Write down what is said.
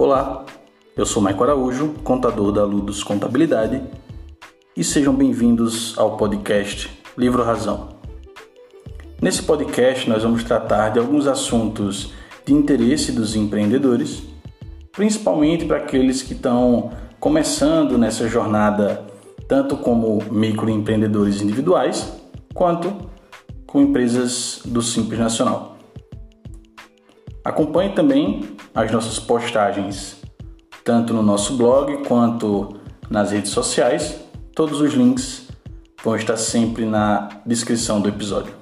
Olá, eu sou Maico Araújo, contador da Ludus Contabilidade, e sejam bem-vindos ao podcast Livro Razão. Nesse podcast, nós vamos tratar de alguns assuntos de interesse dos empreendedores, principalmente para aqueles que estão começando nessa jornada, tanto como microempreendedores individuais, quanto com empresas do Simples Nacional. Acompanhe também as nossas postagens, tanto no nosso blog quanto nas redes sociais. Todos os links vão estar sempre na descrição do episódio.